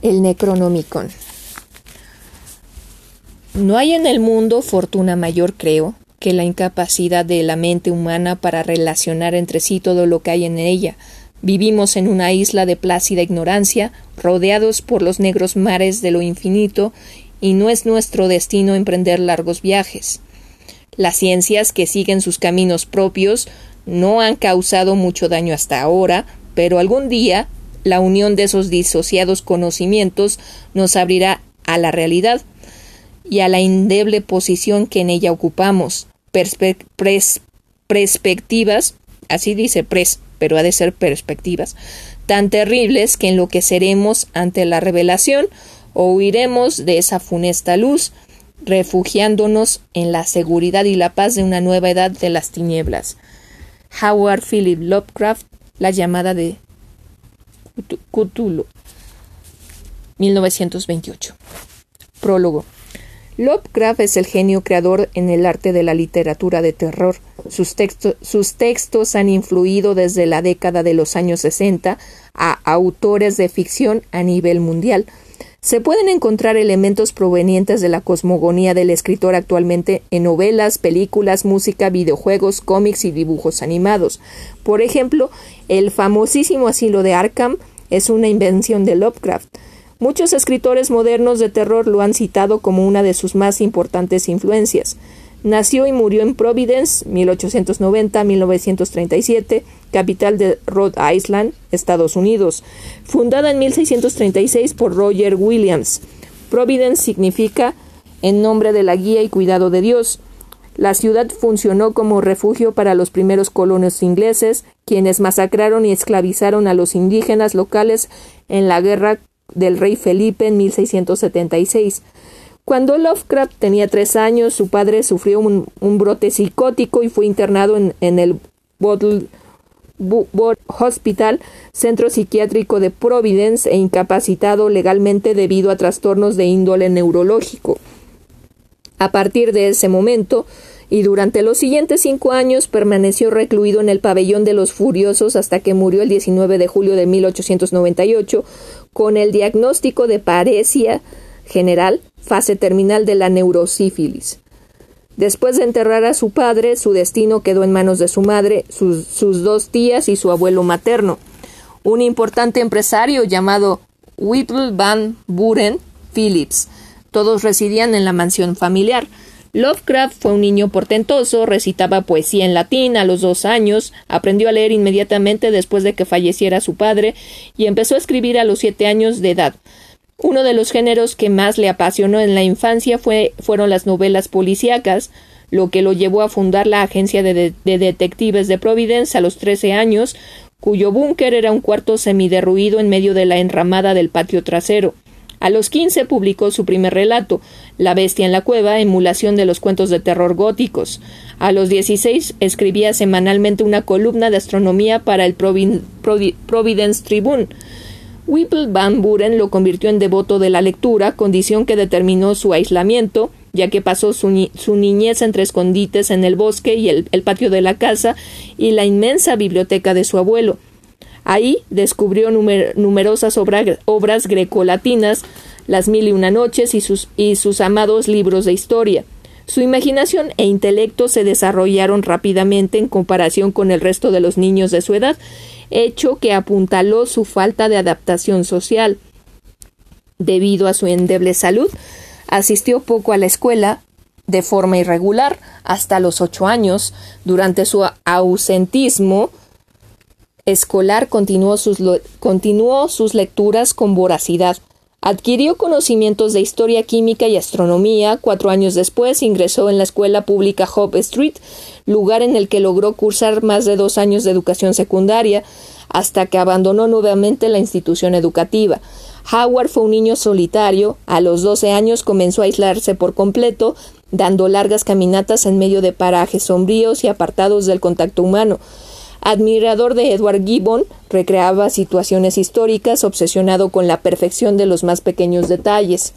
El Necronomicon. No hay en el mundo fortuna mayor, creo, que la incapacidad de la mente humana para relacionar entre sí todo lo que hay en ella. Vivimos en una isla de plácida ignorancia, rodeados por los negros mares de lo infinito, y no es nuestro destino emprender largos viajes. Las ciencias que siguen sus caminos propios no han causado mucho daño hasta ahora, pero algún día la unión de esos disociados conocimientos nos abrirá a la realidad y a la indeble posición que en ella ocupamos, perspectivas, así dice pres, pero ha de ser perspectivas, tan terribles que enloqueceremos ante la revelación o huiremos de esa funesta luz, refugiándonos en la seguridad y la paz de una nueva edad de las tinieblas. Howard Philip Lovecraft, La llamada de Cthulhu, 1928. Prólogo. Lovecraft es el genio creador en el arte de la literatura de terror. Sus, sus, textos han influido desde la década de los años 60 a autores de ficción a nivel mundial. Se pueden encontrar elementos provenientes de la cosmogonía del escritor actualmente en novelas, películas, música, videojuegos, cómics y dibujos animados. Por ejemplo, el famosísimo asilo de Arkham es una invención de Lovecraft. Muchos escritores modernos de terror lo han citado como una de sus más importantes influencias. Nació y murió en Providence, 1890-1937, capital de Rhode Island, Estados Unidos. Fundada en 1636 por Roger Williams. Providence significa en nombre de la guía y cuidado de Dios. La ciudad funcionó como refugio para los primeros colonos ingleses, quienes masacraron y esclavizaron a los indígenas locales en la guerra del rey Felipe en 1676. Cuando Lovecraft tenía tres años, su padre sufrió un, brote psicótico y fue internado en, el Bottle Hospital, centro psiquiátrico de Providence, e incapacitado legalmente debido a trastornos de índole neurológico. A partir de ese momento, y durante los siguientes cinco años permaneció recluido en el pabellón de los furiosos hasta que murió el 19 de julio de 1898 con el diagnóstico de paresia general, fase terminal de la neurosífilis. Después de enterrar a su padre, su destino quedó en manos de su madre, sus, dos tías y su abuelo materno. Un importante empresario llamado Whipple Van Buren Phillips. Todos residían en la mansión familiar. Lovecraft fue un niño portentoso, recitaba poesía en latín a los dos años, aprendió a leer inmediatamente después de que falleciera su padre y empezó a escribir a los siete años de edad. Uno de los géneros que más le apasionó en la infancia fue, fueron las novelas policíacas, lo que lo llevó a fundar la agencia de, de detectives de Providence a los trece años, cuyo búnker era un cuarto semiderruido en medio de la enramada del patio trasero. A los quince publicó su primer relato, La bestia en la cueva, emulación de los cuentos de terror góticos. A los dieciséis escribía semanalmente una columna de astronomía para el Providence Tribune. Whipple Van Buren lo convirtió en devoto de la lectura, condición que determinó su aislamiento, ya que pasó su, niñez entre escondites en el bosque y el patio de la casa y la inmensa biblioteca de su abuelo. Ahí descubrió numerosas obras grecolatinas, las mil y una noches y sus, y sus amados libros de historia. Su imaginación e intelecto se desarrollaron rápidamente en comparación con el resto de los niños de su edad, hecho que apuntaló su falta de adaptación social. Debido a su endeble salud, asistió poco a la escuela, de forma irregular, hasta los ocho años. Durante su ausentismo, escolar continuó sus, continuó sus lecturas con voracidad. Adquirió conocimientos de historia química y astronomía. Cuatro años después ingresó en la escuela pública Hope Street, lugar en el que logró cursar más de dos años de educación secundaria, hasta que abandonó nuevamente la institución educativa. Howard fue un niño solitario. A los doce años comenzó a aislarse por completo, dando largas caminatas en medio de parajes sombríos y apartados del contacto humano. Admirador de Edward Gibbon, recreaba situaciones históricas, obsesionado con la perfección de los más pequeños detalles.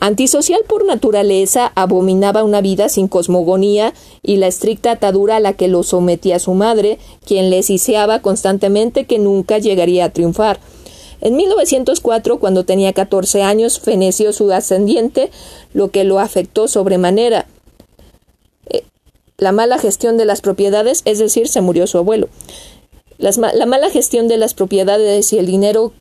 Antisocial por naturaleza, abominaba una vida sin cosmogonía y la estricta atadura a la que lo sometía su madre, quien le siseaba constantemente que nunca llegaría a triunfar. En 1904, cuando tenía 14 años, feneció su ascendiente, lo que lo afectó sobremanera. La mala gestión de las propiedades, es decir, se murió su abuelo. la mala gestión de las propiedades y el dinero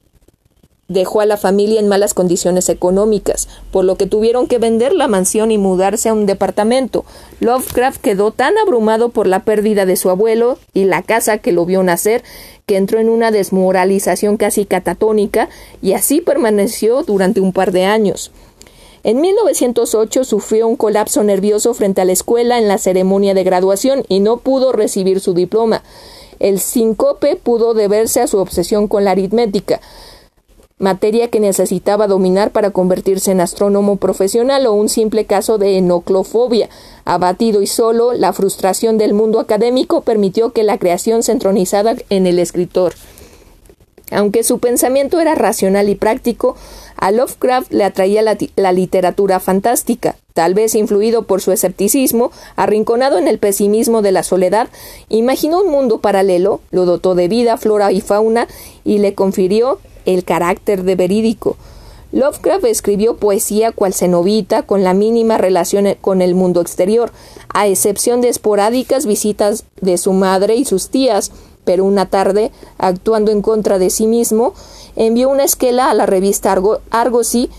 dejó a la familia en malas condiciones económicas, por lo que tuvieron que vender la mansión y mudarse a un departamento. Lovecraft quedó tan abrumado por la pérdida de su abuelo y la casa que lo vio nacer que entró en una desmoralización casi catatónica y así permaneció durante un par de años. En 1908 sufrió un colapso nervioso frente a la escuela en la ceremonia de graduación y no pudo recibir su diploma. El síncope pudo deberse a su obsesión con la aritmética materia que necesitaba dominar para convertirse en astrónomo profesional o un simple caso de enoclofobia. Abatido y solo, la frustración del mundo académico permitió que la creación se entronizara en el escritor. Aunque su pensamiento era racional y práctico, a Lovecraft le atraía la, la, literatura fantástica. Tal vez influido por su escepticismo, arrinconado en el pesimismo de la soledad, imaginó un mundo paralelo, lo dotó de vida, flora y fauna y le confirió el carácter de verídico. Lovecraft escribió poesía cual cenovita con la mínima relación con el mundo exterior, a excepción de esporádicas visitas de su madre y sus tías, pero una tarde, actuando en contra de sí mismo, envió una esquela a la revista Argosy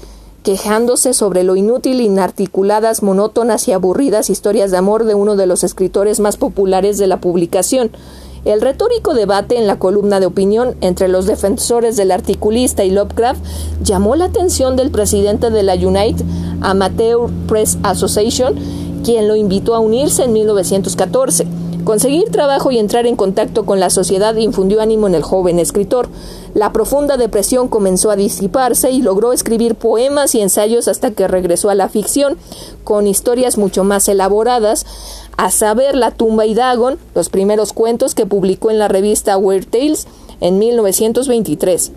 quejándose sobre lo inútil, inarticuladas, monótonas y aburridas historias de amor de uno de los escritores más populares de la publicación. El retórico debate en la columna de opinión entre los defensores del articulista y Lovecraft llamó la atención del presidente de la United Amateur Press Association, quien lo invitó a unirse en 1914. Conseguir trabajo y entrar en contacto con la sociedad infundió ánimo en el joven escritor. La profunda depresión comenzó a disiparse y logró escribir poemas y ensayos hasta que regresó a la ficción, con historias mucho más elaboradas, a saber La tumba y Dagon, los primeros cuentos que publicó en la revista Weird Tales en 1923.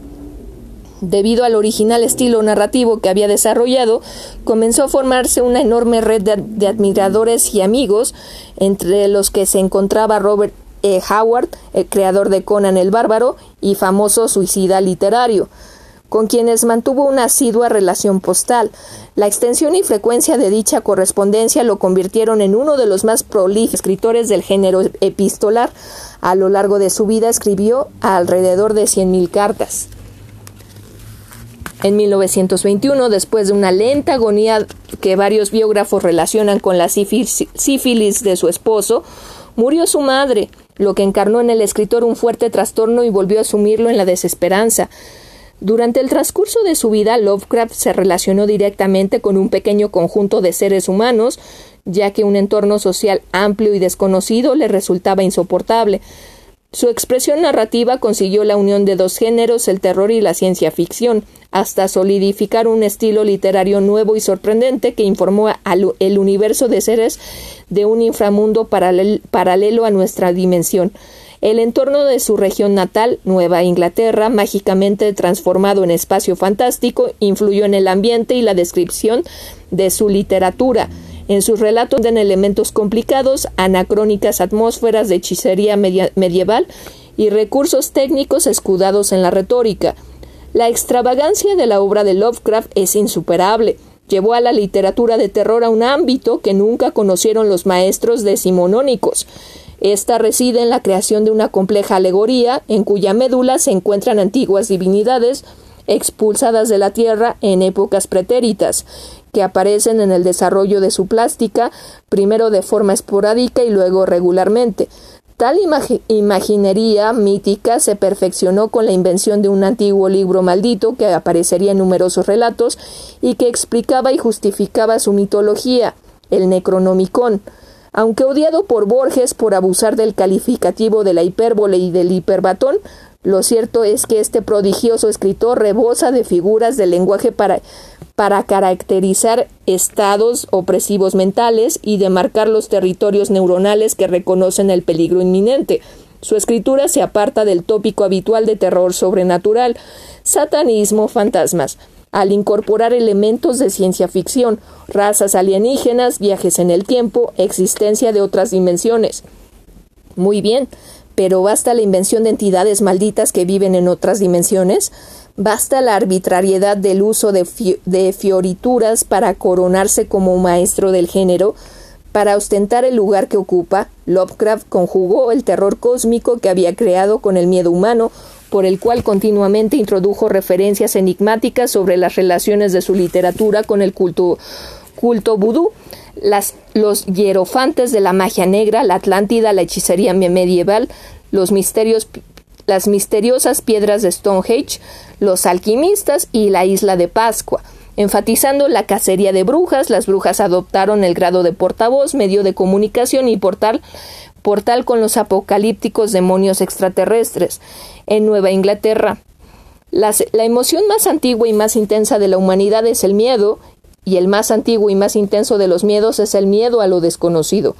Debido al original estilo narrativo que había desarrollado, comenzó a formarse una enorme red de, admiradores y amigos, entre los que se encontraba Robert E. Howard, el creador de Conan el Bárbaro y famoso suicida literario con quienes mantuvo una asidua relación postal. La extensión y frecuencia de dicha correspondencia lo convirtieron en uno de los más prolíficos escritores del género epistolar. A lo largo de su vida escribió alrededor de 100.000 cartas. En 1921, después de una lenta agonía que varios biógrafos relacionan con la sífilis de su esposo, murió su madre, lo que encarnó en el escritor un fuerte trastorno y volvió a asumirlo en la desesperanza. Durante el transcurso de su vida, Lovecraft se relacionó directamente con un pequeño conjunto de seres humanos, ya que un entorno social amplio y desconocido le resultaba insoportable. Su expresión narrativa consiguió la unión de dos géneros, el terror y la ciencia ficción, hasta solidificar un estilo literario nuevo y sorprendente que informó al el universo de seres de un inframundo paralelo a nuestra dimensión. El entorno de su región natal, Nueva Inglaterra, mágicamente transformado en espacio fantástico, influyó en el ambiente y la descripción de su literatura. En sus relatos den elementos complicados, anacrónicas atmósferas de hechicería medieval y recursos técnicos escudados en la retórica. La extravagancia de la obra de Lovecraft es insuperable. Llevó a la literatura de terror a un ámbito que nunca conocieron los maestros decimonónicos. Esta reside en la creación de una compleja alegoría en cuya médula se encuentran antiguas divinidades expulsadas de la tierra en épocas pretéritas, que aparecen en el desarrollo de su plástica, primero de forma esporádica y luego regularmente. Tal imaginería mítica se perfeccionó con la invención de un antiguo libro maldito que aparecería en numerosos relatos y que explicaba y justificaba su mitología, el Necronomicon. Aunque odiado por Borges por abusar del calificativo de la hipérbole y del hiperbatón, lo cierto es que este prodigioso escritor rebosa de figuras del lenguaje para, para caracterizar estados opresivos mentales y demarcar los territorios neuronales que reconocen el peligro inminente. Su escritura se aparta del tópico habitual de terror sobrenatural, satanismo, fantasmas al incorporar elementos de ciencia ficción, razas alienígenas, viajes en el tiempo, existencia de otras dimensiones. Muy bien, pero ¿basta la invención de entidades malditas que viven en otras dimensiones? Basta la arbitrariedad del uso de, fiorituras para coronarse como maestro del género, para ostentar el lugar que ocupa, Lovecraft conjugó el terror cósmico que había creado con el miedo humano, por el cual continuamente introdujo referencias enigmáticas sobre las relaciones de su literatura con el culto, culto las, los hierofantes de la magia negra, la Atlántida, la hechicería medieval, los misterios, las misteriosas piedras de Stonehenge, los alquimistas y la isla de Pascua. Enfatizando la cacería de brujas, las brujas adoptaron el grado de portavoz, medio de comunicación y portal, portal con los apocalípticos demonios extraterrestres. En Nueva Inglaterra, la emoción más antigua y más intensa de la humanidad es el miedo, y el más antiguo y más intenso de los miedos es el miedo a lo desconocido.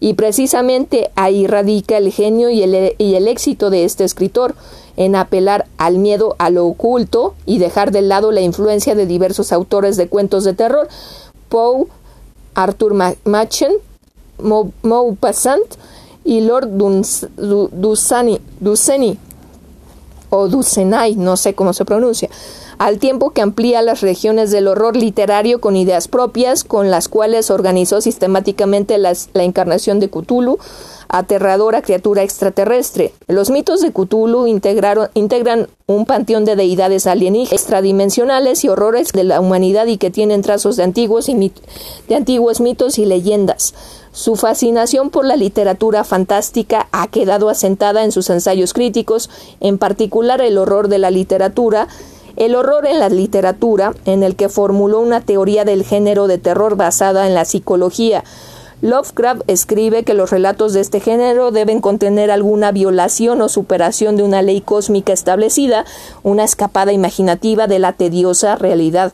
Y precisamente ahí radica el genio y el, y el éxito de este escritor, en apelar al miedo a lo oculto y dejar de lado la influencia de diversos autores de cuentos de terror, Poe, Arthur Machen, Maupassant y Lord Dunsany, o Dusenay, no sé cómo se pronuncia, al tiempo que amplía las regiones del horror literario con ideas propias, con las cuales organizó sistemáticamente la encarnación de Cthulhu, aterradora criatura extraterrestre. Los mitos de Cthulhu integran un panteón de deidades alienígenas, extradimensionales y horrores de la humanidad y que tienen trazos de antiguos mitos y leyendas. Su fascinación por la literatura fantástica ha quedado asentada en sus ensayos críticos, en particular el horror de la literatura, el horror en la literatura, en el que formuló una teoría del género de terror basada en la psicología. Lovecraft escribe que los relatos de este género deben contener alguna violación o superación de una ley cósmica establecida, una escapada imaginativa de la tediosa realidad.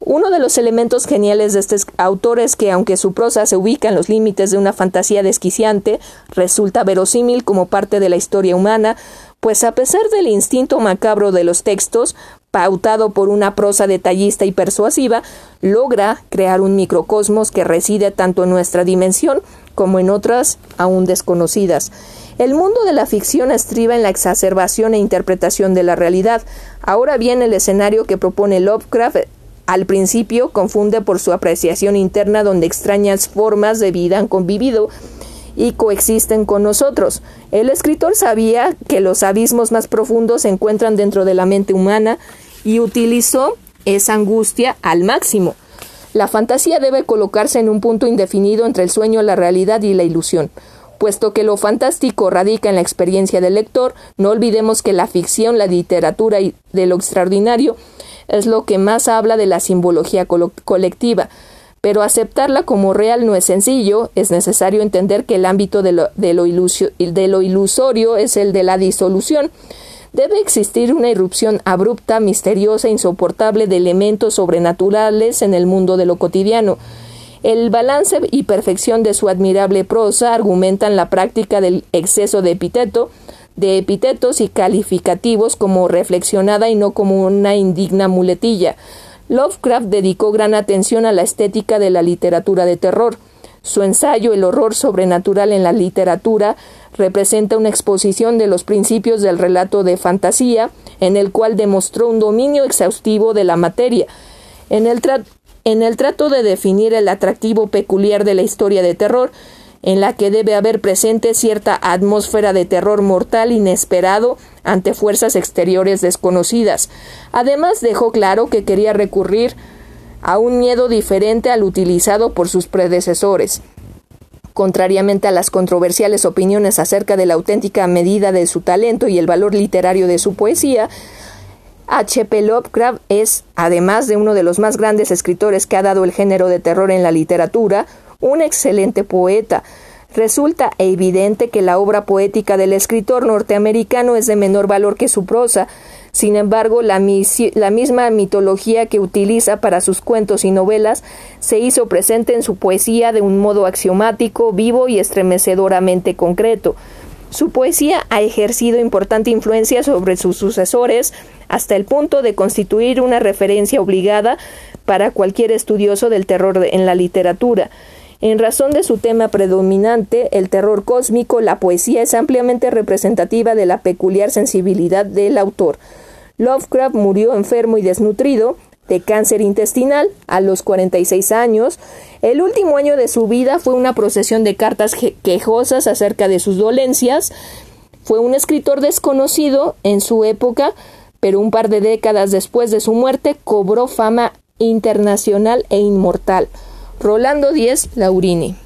Uno de los elementos geniales de este autor es que, aunque su prosa se ubica en los límites de una fantasía desquiciante, resulta verosímil como parte de la historia humana, pues a pesar del instinto macabro de los textos, pautado por una prosa detallista y persuasiva, logra crear un microcosmos que reside tanto en nuestra dimensión como en otras aún desconocidas. El mundo de la ficción estriba en la exacerbación e interpretación de la realidad. Ahora bien, el escenario que propone Lovecraft al principio confunde por su apreciación interna donde extrañas formas de vida han convivido y coexisten con nosotros. El escritor sabía que los abismos más profundos se encuentran dentro de la mente humana y utilizó esa angustia al máximo. La fantasía debe colocarse en un punto indefinido entre el sueño, la realidad y la ilusión. Puesto que lo fantástico radica en la experiencia del lector, no olvidemos que la ficción, la literatura y de lo extraordinario es lo que más habla de la simbología colectiva. Pero aceptarla como real no es sencillo, es necesario entender que el ámbito de lo, ilusorio es el de la disolución. Debe existir una irrupción abrupta, misteriosa, insoportable de elementos sobrenaturales en el mundo de lo cotidiano. El balance y perfección de su admirable prosa argumentan la práctica del exceso de epíteto, de epítetos y calificativos como reflexionada y no como una indigna muletilla. Lovecraft dedicó gran atención a la estética de la literatura de terror. Su ensayo El horror sobrenatural en la literatura representa una exposición de los principios del relato de fantasía, en el cual demostró un dominio exhaustivo de la materia. En el, en el trato de definir el atractivo peculiar de la historia de terror, en la que debe haber presente cierta atmósfera de terror mortal inesperado ante fuerzas exteriores desconocidas. Además dejó claro que quería recurrir a un miedo diferente al utilizado por sus predecesores. Contrariamente a las controversiales opiniones acerca de la auténtica medida de su talento y el valor literario de su poesía, H. P. Lovecraft es, además de uno de los más grandes escritores que ha dado el género de terror en la literatura, un excelente poeta. Resulta evidente que la obra poética del escritor norteamericano es de menor valor que su prosa. Sin embargo, la, misma mitología que utiliza para sus cuentos y novelas se hizo presente en su poesía de un modo axiomático, vivo y estremecedoramente concreto. Su poesía ha ejercido importante influencia sobre sus sucesores hasta el punto de constituir una referencia obligada para cualquier estudioso del terror en la literatura. En razón de su tema predominante, el terror cósmico, la poesía es ampliamente representativa de la peculiar sensibilidad del autor. Lovecraft murió enfermo y desnutrido de cáncer intestinal a los 46 años. El último año de su vida fue una procesión de cartas quejosas acerca de sus dolencias. Fue un escritor desconocido en su época, pero un par de décadas después de su muerte cobró fama internacional e inmortal. Rolando Díez Laurini